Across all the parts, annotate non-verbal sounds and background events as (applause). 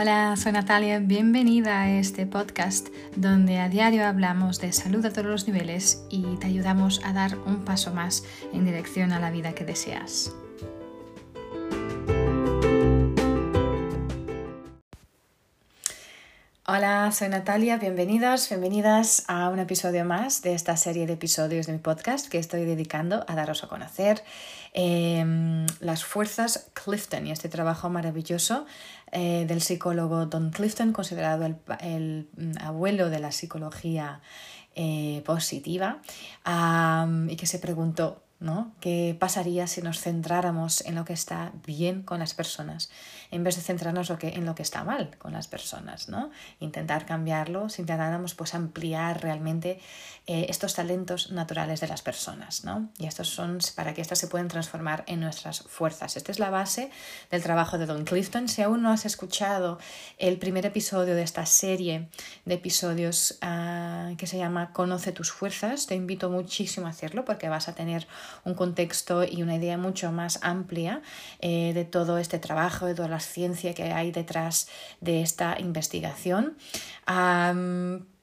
Hola, soy Natalia, bienvenida a este podcast donde a diario hablamos de salud a todos los niveles y te ayudamos a dar un paso más en dirección a la vida que deseas. Hola, soy Natalia, bienvenidos, bienvenidas a un episodio más de esta serie de episodios de mi podcast que estoy dedicando a daros a conocer em, las fuerzas Clifton y este trabajo maravilloso eh, del psicólogo Don Clifton, considerado el, mm, abuelo de la psicología eh, positiva, y que se preguntó ¿no? ¿Qué pasaría si nos centráramos en lo que está bien con las personas en vez de centrarnos en lo que está mal con las personas? ¿no? Intentar cambiarlo, si intentáramos pues, ampliar realmente eh, estos talentos naturales de las personas. ¿no? Y estos son para que éstas se puedan transformar en nuestras fuerzas. Esta es la base del trabajo de Don Clifton. Si aún no has escuchado el primer episodio de esta serie de episodios ah, que se llama Conoce tus fuerzas, te invito muchísimo a hacerlo porque vas a tener un contexto y una idea mucho más amplia eh, de todo este trabajo, de toda la ciencia que hay detrás de esta investigación.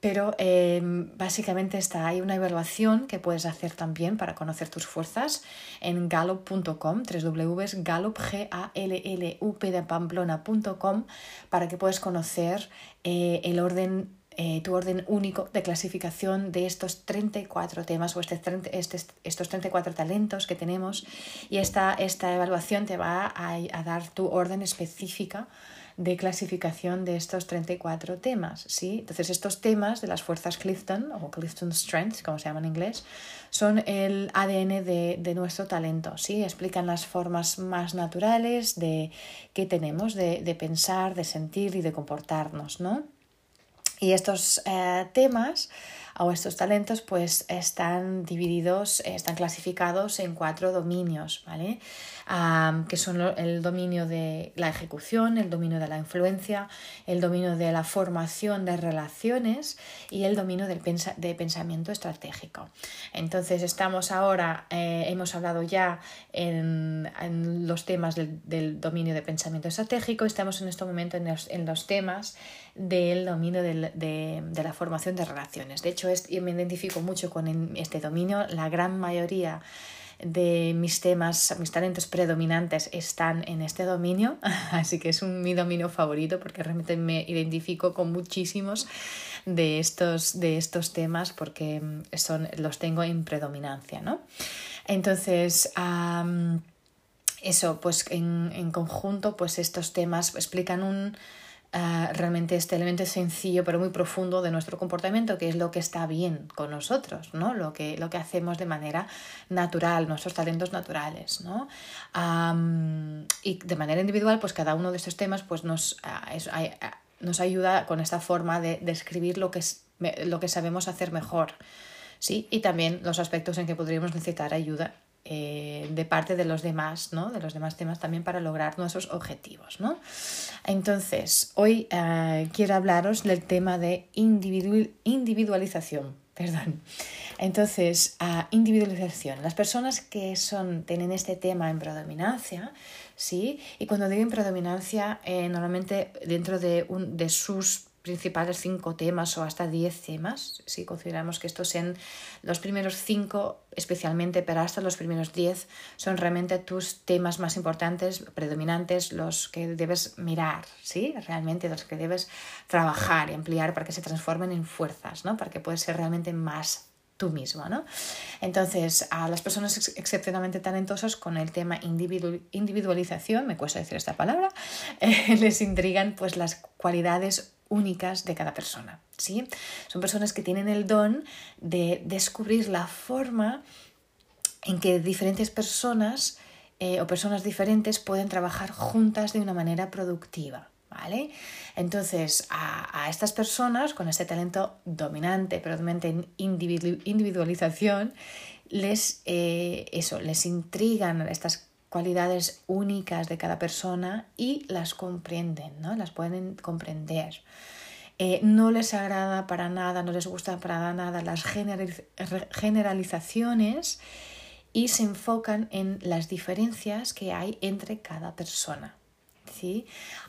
pero em, básicamente está hay una evaluación que puedes hacer también para conocer tus fuerzas en gallup.com, www.gallup, de pamplona.com, para que puedas conocer eh, el orden eh, tu orden único de clasificación de estos 34 temas o este, este, estos 34 talentos que tenemos y esta, esta evaluación te va a, dar tu orden específica de clasificación de estos 34 temas. ¿sí? Entonces estos temas de las fuerzas Clifton o Clifton Strengths, como se llama en inglés, son el ADN de, de, nuestro talento. ¿sí? Explican las formas más naturales de, que tenemos de, de pensar, de sentir y de comportarnos. ¿no? Y estos eh, temas o estos talentos pues están divididos, están clasificados en cuatro dominios, ¿vale? que son el dominio de la ejecución, el dominio de la influencia, el dominio de la formación de relaciones y el dominio del de pensamiento estratégico. Entonces estamos ahora, eh, hemos hablado ya en, los temas del, dominio de pensamiento estratégico, estamos en este momento en los, en los temas del dominio de, de, la formación de relaciones. De hecho, yo me identifico mucho con este dominio. La gran mayoría de mis temas, mis talentos predominantes están en este dominio, (laughs) así que es mi dominio favorito porque realmente me identifico con muchísimos de estos, de estos temas porque mm, son, los tengo en predominancia, ¿no? Entonces, eso, pues en, en conjunto, pues estos temas explican un Ah, realmente este elemento sencillo pero muy profundo de nuestro comportamiento, que es lo que está bien con nosotros, ¿no? lo, que, lo que hacemos de manera natural, nuestros talentos naturales. ¿no? y de manera individual, pues cada uno de estos temas pues nos, ah, ah, nos ayuda con esta forma de describir lo que, es, lo que sabemos hacer mejor. ¿sí? Y también los aspectos en que podríamos necesitar ayuda eh, de parte de los demás, ¿no? De los demás temas también para lograr nuestros objetivos, ¿no? Entonces, hoy eh, quiero hablaros del tema de individualización, (laughs) perdón. Entonces, individualización. Las personas que son, tienen este tema en predominancia, ¿sí? Y cuando digo en predominancia, eh, normalmente dentro de, un, de sus principales cinco temas o hasta diez temas, si consideramos que estos sean los primeros cinco especialmente, pero hasta los primeros diez son realmente tus temas más importantes, predominantes, los que debes mirar, ¿sí? Realmente los que debes trabajar y ampliar para que se transformen en fuerzas, ¿no? Para que puedas ser realmente más tú mismo, ¿no? Entonces, a las personas excepcionalmente talentosas con el tema individualización, me cuesta decir esta palabra, (laughs) les intrigan pues las cualidades únicas de cada persona. ¿sí? Son personas que tienen el don de descubrir la forma en que diferentes personas eh, o personas diferentes pueden trabajar juntas de una manera productiva. ¿Vale? Entonces, a, estas personas con este talento dominante, pero en individualización, les, eh, eso, les intrigan estas cualidades únicas de cada persona y las comprenden, ¿no? Las pueden comprender. Eh, no les agrada para nada, no les gusta para nada las generalizaciones y se enfocan en las diferencias que hay entre cada persona.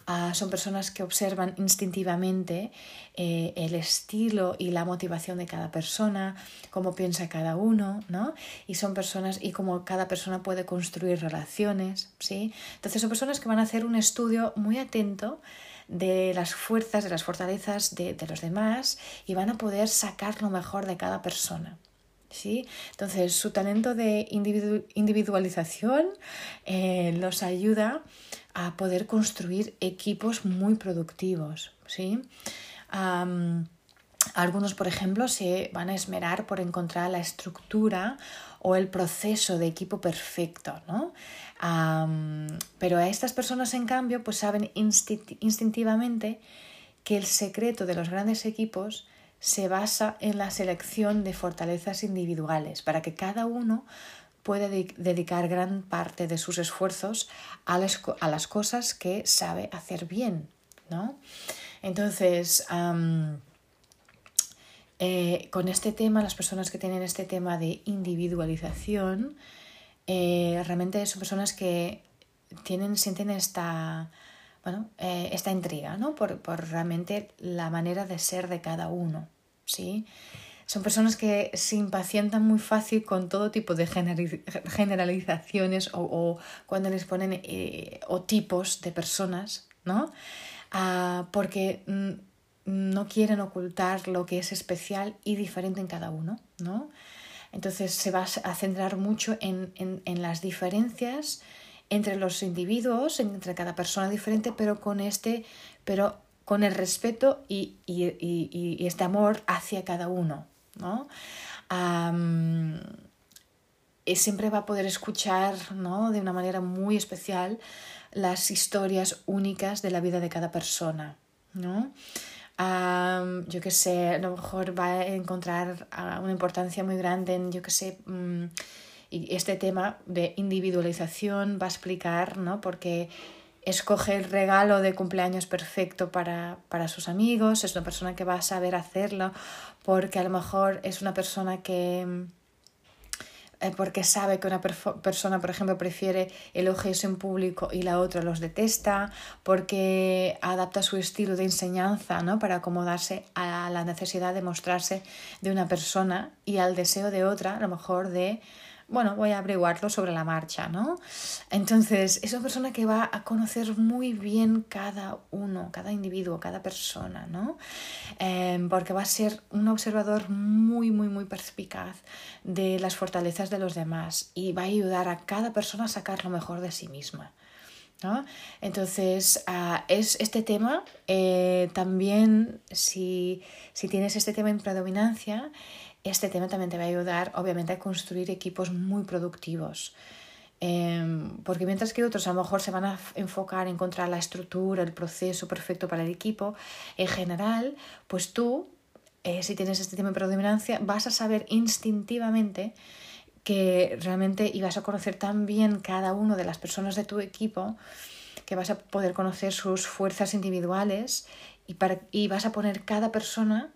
Ah, son personas que observan instintivamente eh, el estilo y la motivación de cada persona, cómo piensa cada uno, ¿no? Y son personas y cómo cada persona puede construir relaciones, ¿sí? Entonces son personas que van a hacer un estudio muy atento de las fuerzas, de las fortalezas de, de los demás y van a poder sacar lo mejor de cada persona. ¿Sí? Entonces, su talento de individualización eh, los ayuda a poder construir equipos muy productivos. ¿sí? algunos, por ejemplo, se van a esmerar por encontrar la estructura o el proceso de equipo perfecto, ¿no? pero a estas personas, en cambio, pues saben instintivamente que el secreto de los grandes equipos se basa en la selección de fortalezas individuales para que cada uno pueda dedicar gran parte de sus esfuerzos a las, a las cosas que sabe hacer bien, ¿no? Entonces, eh, con este tema, las personas que tienen este tema de individualización, eh, realmente son personas que tienen, sienten esta, bueno, eh, esta intriga, ¿no? Por, por, realmente la manera de ser de cada uno, ¿sí? Son personas que se impacientan muy fácil con todo tipo de generalizaciones o, cuando les ponen eh, o tipos de personas, ¿no? Ah, porque no quieren ocultar lo que es especial y diferente en cada uno, ¿no? Entonces se va a centrar mucho en, en, las diferencias entre los individuos, entre cada persona diferente, pero con este, pero con el respeto y, este amor hacia cada uno. ¿No? siempre va a poder escuchar ¿no? de una manera muy especial las historias únicas de la vida de cada persona. ¿no? yo que sé, a lo mejor va a encontrar ah, una importancia muy grande en, yo que sé, mm, y este tema de individualización va a explicar, ¿no? Porque escoge el regalo de cumpleaños perfecto para, para, sus amigos, es una persona que va a saber hacerlo, porque a lo mejor es una persona que eh, porque sabe que una persona, por ejemplo, prefiere elogios en público y la otra los detesta, porque adapta su estilo de enseñanza ¿no? para acomodarse a la necesidad de mostrarse de una persona y al deseo de otra, a lo mejor de bueno, voy a averiguarlo sobre la marcha, ¿no? Entonces, es una persona que va a conocer muy bien cada uno, cada individuo, cada persona, ¿no? Em, porque va a ser un observador muy, muy, muy perspicaz de las fortalezas de los demás y va a ayudar a cada persona a sacar lo mejor de sí misma. ¿No? Entonces, ah, es este tema, eh, también si, si, tienes este tema en predominancia, este tema también te va a ayudar, obviamente, a construir equipos muy productivos. Em, porque mientras que otros a lo mejor se van a enfocar en encontrar la estructura, el proceso perfecto para el equipo, en general, pues tú, eh, si tienes este tema de predominancia, vas a saber instintivamente que realmente y vas a conocer tan bien cada uno de las personas de tu equipo que vas a poder conocer sus fuerzas individuales y, para, y vas a poner cada persona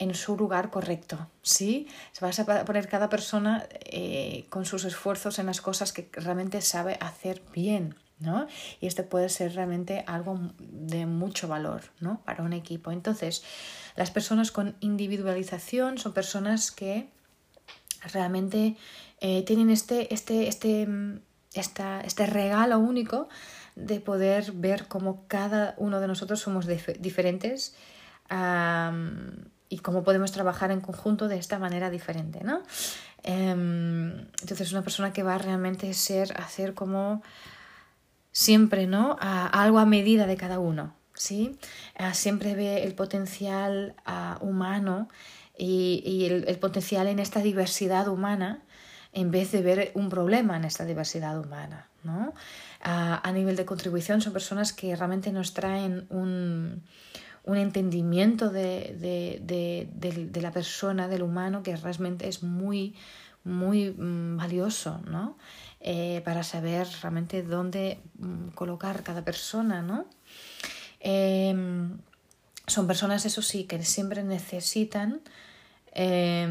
en su lugar correcto, ¿sí? Se va a poner cada persona eh, con sus esfuerzos en las cosas que realmente sabe hacer bien, ¿no? Y este puede ser realmente algo de mucho valor, ¿no? Para un equipo. Entonces, las personas con individualización son personas que realmente eh, tienen este, este, este, esta, este regalo único de poder ver cómo cada uno de nosotros somos diferentes y cómo podemos trabajar en conjunto de esta manera diferente, ¿no? Em, entonces, una persona que va a realmente ser, hacer como siempre, ¿no? algo a medida de cada uno, ¿sí? siempre ve el potencial humano y, el, potencial en esta diversidad humana en vez de ver un problema en esta diversidad humana, ¿no? a nivel de contribución son personas que realmente nos traen un un entendimiento de, de, de, la persona, del humano, que realmente es muy, muy mm, valioso, ¿no? Eh, para saber realmente dónde mm, colocar cada persona, ¿no? Em, son personas, eso sí, que siempre necesitan eh,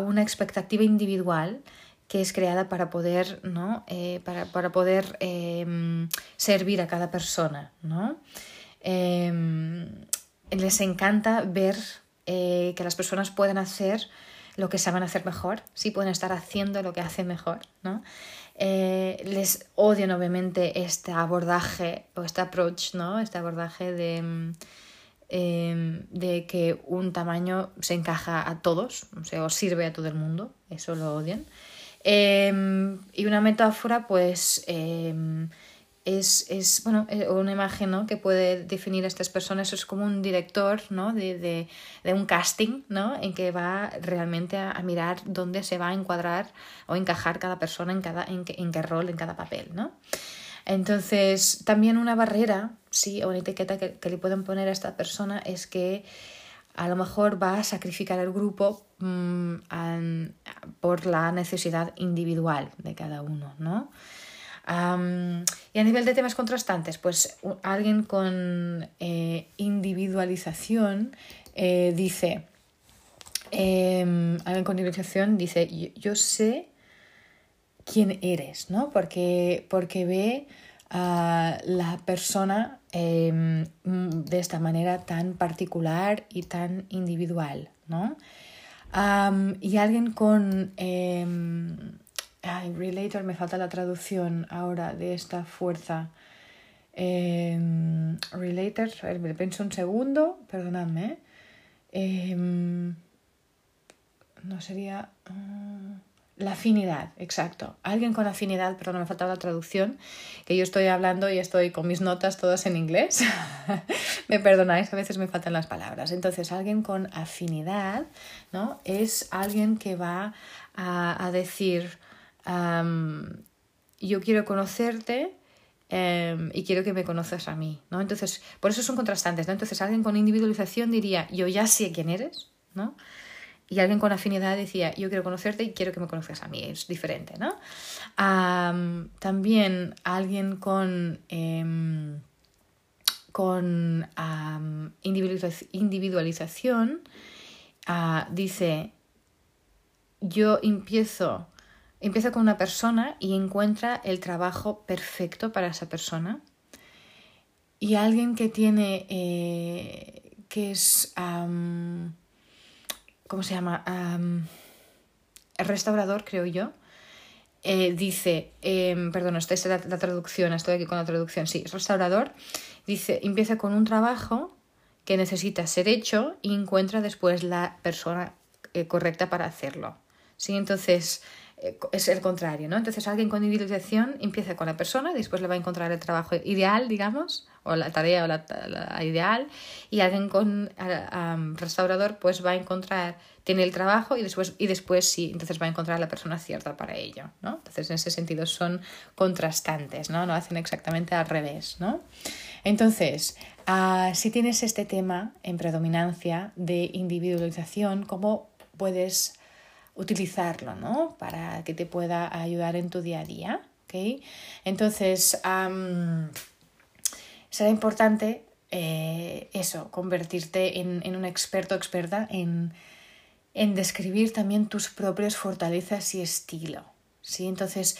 una expectativa individual que es creada para poder, ¿no? Eh, para, poder em, servir a cada persona, ¿no? Em, les encanta ver eh, que las personas pueden hacer lo que saben hacer mejor, sí pueden estar haciendo lo que hacen mejor, ¿no? Eh, les odian obviamente este abordaje o este approach, ¿no? Este abordaje de, em, de que un tamaño se encaja a todos, o sea, sirve a todo el mundo, eso lo odian. Em, y una metáfora, pues, em, es, es bueno, eh, una imagen ¿no? que puede definir a estas personas. Es como un director ¿no? de, de, de un casting ¿no? en que va realmente a, mirar dónde se va a encuadrar o encajar cada persona en, cada, en, en qué rol, en cada papel. ¿no? Entonces, también una barrera, sí, o una etiqueta que, que, le pueden poner a esta persona es que a lo mejor va a sacrificar el grupo mmm, por la necesidad individual de cada uno, ¿no? Y a nivel de temas contrastantes, pues alguien con eh, individualización eh, dice, em, alguien con individualización dice, yo, sé quién eres, ¿no? Porque, porque ve a la persona em, de esta manera tan particular y tan individual, ¿no? y alguien con em, Ay, relator, me falta la traducción ahora de esta fuerza. Eh, relator, a ver, pienso un segundo, perdonadme. Eh, no sería. Uh, la afinidad, exacto. Alguien con afinidad, perdón, me falta la traducción, que yo estoy hablando y estoy con mis notas todas en inglés. (laughs) me perdonáis, a veces me faltan las palabras. Entonces, alguien con afinidad, ¿no? Es alguien que va a, a decir yo quiero conocerte em, y quiero que me conozcas a mí, ¿no? Entonces, por eso son contrastantes, ¿no? Entonces, alguien con individualización diría, yo ya sé quién eres, ¿no? Y alguien con afinidad decía, yo quiero conocerte y quiero que me conozcas a mí, es diferente, ¿no? también alguien con, em, con individualización ah, dice, yo empiezo Empieza con una persona y encuentra el trabajo perfecto para esa persona. Y alguien que tiene, eh, que es, ¿cómo se llama? restaurador, creo yo. Eh, dice, em, perdón, esta es la, traducción, estoy aquí con la traducción, sí, es restaurador. Dice, empieza con un trabajo que necesita ser hecho y encuentra después la persona eh, correcta para hacerlo. ¿Sí? Entonces, es el contrario, ¿no? Entonces alguien con individualización empieza con la persona, después le va a encontrar el trabajo ideal, digamos, o la tarea o la, ideal, y alguien con restaurador pues va a encontrar, tiene el trabajo y después, y después sí, entonces va a encontrar la persona cierta para ello, ¿no? Entonces en ese sentido son contrastantes, ¿no? No hacen exactamente al revés, ¿no? Entonces, ah, si tienes este tema en predominancia de individualización, ¿cómo puedes utilizarlo, ¿no? Para que te pueda ayudar en tu día a día, ¿ok? Entonces, será importante eh, eso, convertirte en, un experto experta en, describir también tus propias fortalezas y estilo, ¿sí? Entonces,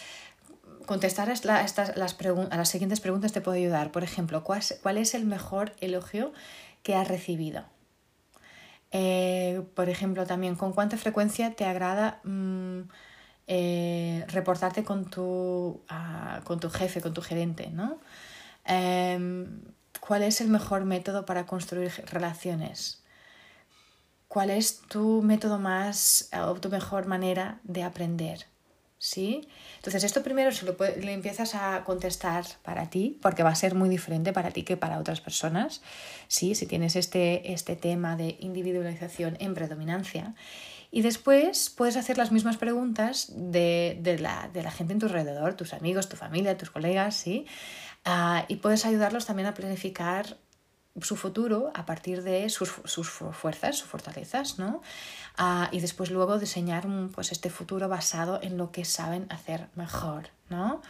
contestar a, estas, las a las siguientes preguntas te puede ayudar. Por ejemplo, ¿cuál es el mejor elogio que has recibido? Eh, por ejemplo, también, ¿con cuánta frecuencia te agrada mm, eh, reportarte con tu, ah, con tu jefe, con tu gerente? ¿no? Em, ¿Cuál es el mejor método para construir relaciones? ¿Cuál es tu método más o tu mejor manera de aprender? ¿Sí? Entonces esto primero se lo, empiezas a contestar para ti, porque va a ser muy diferente para ti que para otras personas, ¿sí? Si tienes este, este tema de individualización en predominancia. Y después puedes hacer las mismas preguntas de, la, gente en tu alrededor, tus amigos, tu familia, tus colegas, ¿sí? Ah, y puedes ayudarlos también a planificar su futuro a partir de sus, fuerzas, sus fortalezas, ¿no? Ah, y después luego diseñar pues, este futuro basado en lo que saben hacer mejor, ¿no?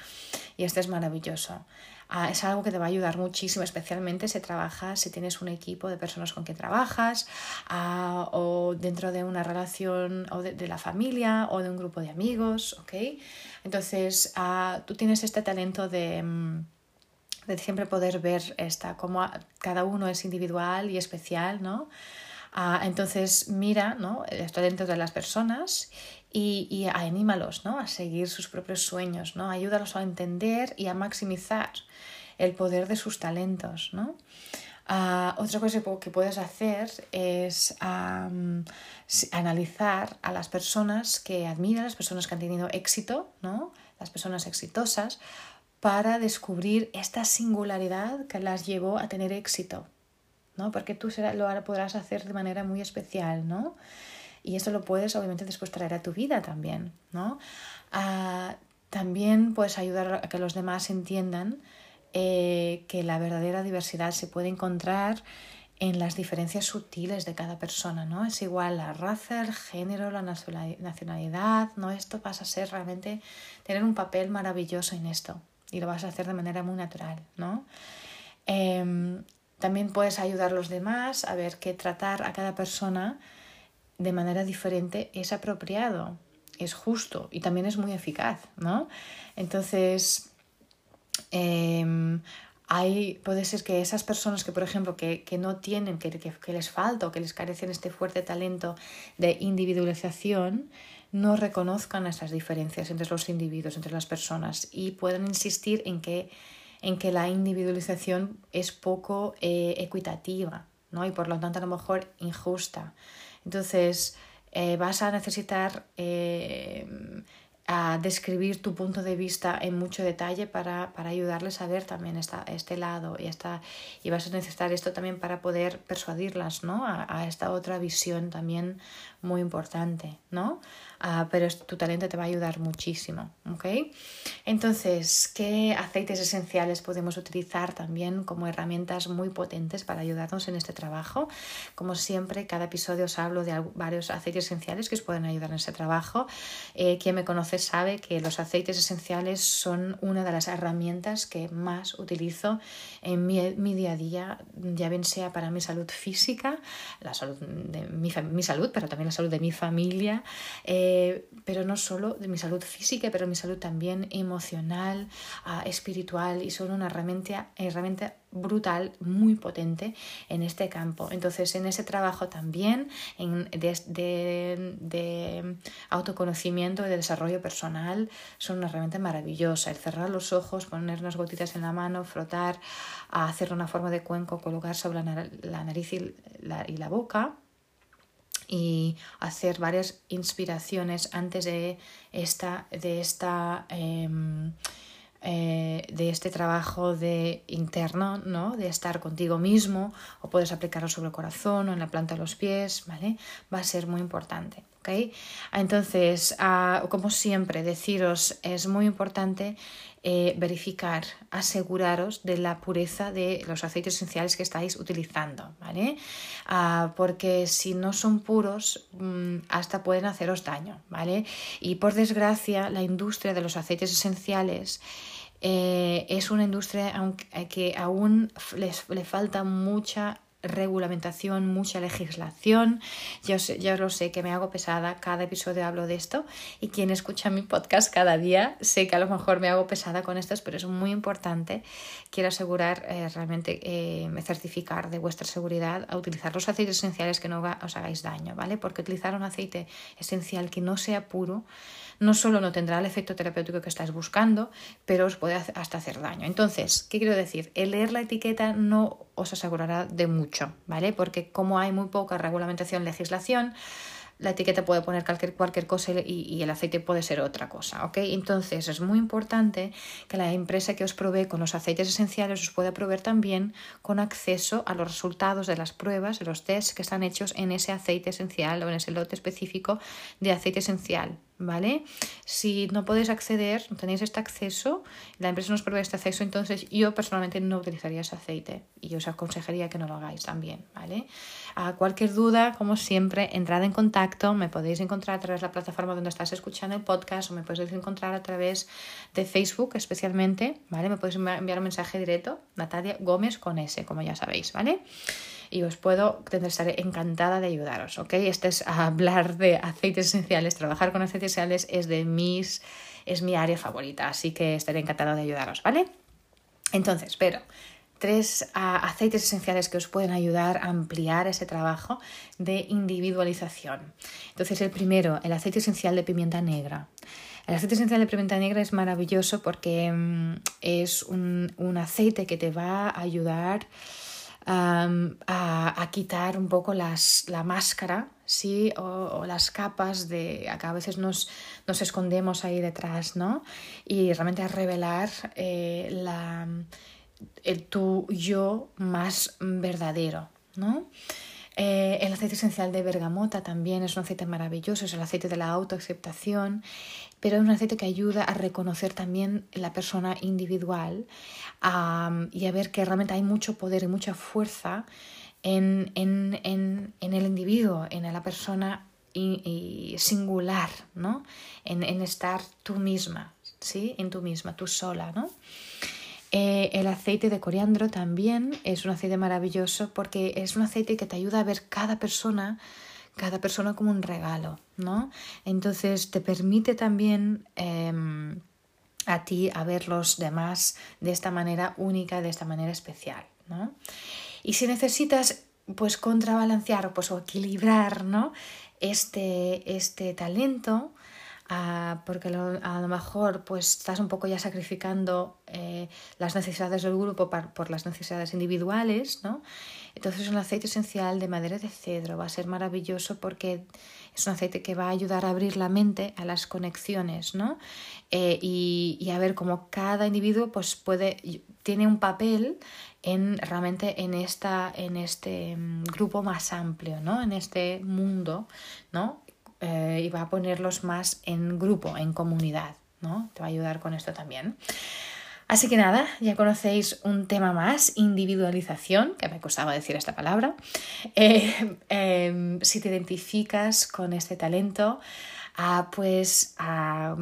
y este es maravilloso. Ah, es algo que te va a ayudar muchísimo, especialmente si trabajas, si tienes un equipo de personas con quien trabajas ah, o dentro de una relación o de, la familia o de un grupo de amigos, ¿ok? Entonces, ah, tú tienes este talento de mm, de siempre poder ver esta, cómo cada uno es individual y especial, ¿no? entonces mira ¿no? esto dentro de las personas y, y anímalos ¿no? a seguir sus propios sueños, ¿no? ayúdalos a entender y a maximizar el poder de sus talentos. ¿no? otra cosa que puedes hacer es analizar a las personas que admiras, las personas que han tenido éxito, ¿no? las personas exitosas, para descubrir esta singularidad que las llevó a tener éxito, ¿no? Porque tú lo podrás hacer de manera muy especial, ¿no? Y esto lo puedes obviamente después traer a tu vida también, ¿no? Ah, también puedes ayudar a que los demás entiendan eh, que la verdadera diversidad se puede encontrar en las diferencias sutiles de cada persona, ¿no? Es igual la raza, el género, la nacionalidad, ¿no? Esto pasa a ser realmente tener un papel maravilloso en esto, y lo vas a hacer de manera muy natural, ¿no? Em, también puedes ayudar a los demás a ver que tratar a cada persona de manera diferente es apropiado, es justo y también es muy eficaz, ¿no? Entonces, em, hay, puede ser que esas personas que, por ejemplo, que, no tienen, que, que, les falta o que les carecen este fuerte talento de individualización, no reconozcan esas diferencias entre los individuos, entre las personas y puedan insistir en que, en que la individualización es poco eh, equitativa ¿no? y por lo tanto a lo mejor injusta. Entonces eh, vas a necesitar eh, a describir tu punto de vista en mucho detalle para, para ayudarles a ver también esta, este lado y, esta, y vas a necesitar esto también para poder persuadirlas ¿no? a, a esta otra visión también muy importante, ¿no? Ah, pero tu talento te va a ayudar muchísimo, ¿ok? Entonces, ¿qué aceites esenciales podemos utilizar también como herramientas muy potentes para ayudarnos en este trabajo? Como siempre, cada episodio os hablo de varios aceites esenciales que os pueden ayudar en este trabajo. Eh, quien me conoce sabe que los aceites esenciales son una de las herramientas que más utilizo en mi, día a día, ya bien sea para mi salud física, la salud de mi, mi salud, pero también la salud de mi familia. Eh, eh, pero no solo de mi salud física, pero mi salud también emocional, ah, espiritual y son una herramienta, brutal, muy potente en este campo. Entonces, en ese trabajo también en, de, de, autoconocimiento y de desarrollo personal son una herramienta maravillosa. El cerrar los ojos, poner unas gotitas en la mano, frotar, hacer una forma de cuenco, colocar sobre la, nariz y la boca y hacer varias inspiraciones antes de esta, de esta em, eh, de este trabajo de interno, ¿no? de estar contigo mismo, o puedes aplicarlo sobre el corazón o en la planta de los pies, ¿vale? Va a ser muy importante. Entonces, ah, como siempre, deciros, es muy importante eh, verificar, aseguraros de la pureza de los aceites esenciales que estáis utilizando, ¿vale? Ah, porque si no son puros, mm, hasta pueden haceros daño, ¿vale? Y por desgracia, la industria de los aceites esenciales eh, es una industria que aún les, le falta mucha regulamentación, mucha legislación. Yo, yo lo sé que me hago pesada, cada episodio hablo de esto y quien escucha mi podcast cada día sé que a lo mejor me hago pesada con esto, pero es muy importante. Quiero asegurar, eh, realmente, eh, certificar de vuestra seguridad a utilizar los aceites esenciales que no os hagáis daño, ¿vale? Porque utilizar un aceite esencial que no sea puro no solo no tendrá el efecto terapéutico que estáis buscando, pero os puede hasta hacer daño. Entonces, ¿qué quiero decir? El leer la etiqueta no os asegurará de mucho, ¿vale? Porque como hay muy poca regulamentación, legislación, la etiqueta puede poner cualquier, cualquier cosa y, el aceite puede ser otra cosa, ¿ok? Entonces es muy importante que la empresa que os provee con los aceites esenciales os pueda proveer también con acceso a los resultados de las pruebas, de los tests que están hechos en ese aceite esencial o en ese lote específico de aceite esencial, ¿vale? Si no podéis acceder, no tenéis este acceso, la empresa nos provee este acceso, entonces yo personalmente no utilizaría ese aceite y os aconsejaría que no lo hagáis también, ¿vale? A cualquier duda, como siempre, entrad en contacto, me podéis encontrar a través de la plataforma donde estás escuchando el podcast o me podéis encontrar a través de Facebook especialmente, ¿vale? Me podéis enviar un mensaje directo, Natalia Gómez con S, como ya sabéis, ¿vale? Y os puedo, estaré encantada de ayudaros, ¿ok? Este es hablar de aceites esenciales, trabajar con aceites esenciales es de mis, es mi área favorita, así que estaré encantada de ayudaros, ¿vale? Entonces, pero tres ah, aceites esenciales que os pueden ayudar a ampliar ese trabajo de individualización. Entonces, el primero, el aceite esencial de pimienta negra. El aceite esencial de pimienta negra es maravilloso porque mm, es un, un, aceite que te va a ayudar a, quitar un poco las, la máscara, ¿sí? O, las capas de que a veces nos, nos, escondemos ahí detrás, ¿no? Y realmente a revelar eh, la, el tu yo más verdadero, ¿no? Eh, el aceite esencial de bergamota también es un aceite maravilloso, es el aceite de la autoaceptación, pero es un aceite que ayuda a reconocer también la persona individual y a ver que realmente hay mucho poder y mucha fuerza en, en, en, en el individuo, en la persona singular, ¿no? En, estar tú misma, ¿sí? En tú misma, tú sola, ¿no? Eh, el aceite de coriandro también es un aceite maravilloso porque es un aceite que te ayuda a ver cada persona, cada persona como un regalo, ¿no? Entonces te permite también em, a ti a ver los demás de esta manera única, de esta manera especial, ¿no? Y si necesitas pues contrabalancear pues, o equilibrar ¿no? este, este talento, porque a lo mejor pues estás un poco ya sacrificando eh, las necesidades del grupo por las necesidades individuales, ¿no? Entonces un aceite esencial de madera de cedro va a ser maravilloso porque es un aceite que va a ayudar a abrir la mente a las conexiones, ¿no? Eh, y, a ver cómo cada individuo pues puede, tiene un papel en realmente en, esta, en este mm, grupo más amplio, ¿no? En este mundo, ¿no? Eh, y va a ponerlos más en grupo, en comunidad, ¿no? Te va a ayudar con esto también. Así que nada, ya conocéis un tema más, individualización, que me costaba decir esta palabra. Eh, (laughs) em, si te identificas con este talento, ah, pues ah,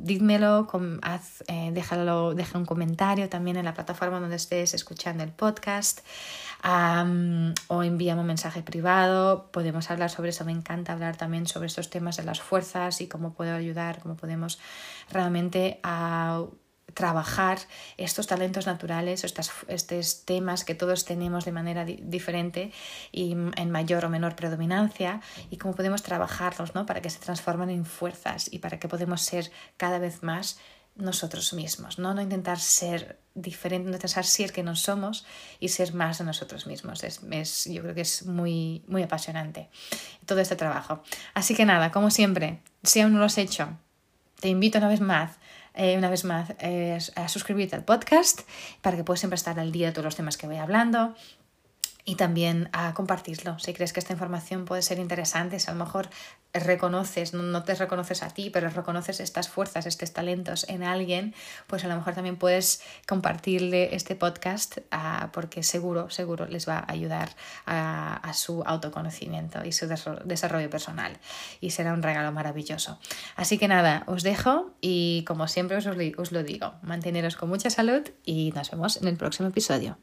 dímelo, haz, eh, déjalo, deja un comentario también en la plataforma donde estés escuchando el podcast. O envíame un mensaje privado, podemos hablar sobre eso, me encanta hablar también sobre estos temas de las fuerzas y cómo puedo ayudar, cómo podemos realmente a trabajar estos talentos naturales, estos, estos, temas que todos tenemos de manera diferente y en mayor o menor predominancia y cómo podemos trabajarlos ¿no? para que se transformen en fuerzas y para que podamos ser cada vez más nosotros mismos, ¿no? no intentar ser diferente, no intentar ser que no somos y ser más de nosotros mismos. Es, es, yo creo que es muy, muy apasionante todo este trabajo. Así que nada, como siempre, si aún no lo has hecho, te invito una vez más eh, una vez más eh, a suscribirte al podcast para que puedas siempre estar al día de todos los temas que voy hablando y también a compartirlo. Si crees que esta información puede ser interesante, si a lo mejor reconoces, no, te reconoces a ti, pero reconoces estas fuerzas, estos talentos en alguien, pues a lo mejor también puedes compartirle este podcast ah, porque seguro, seguro les va a ayudar a, su autoconocimiento y su desarrollo personal y será un regalo maravilloso. Así que nada, os dejo y como siempre os, os lo digo, manteneros con mucha salud y nos vemos en el próximo episodio.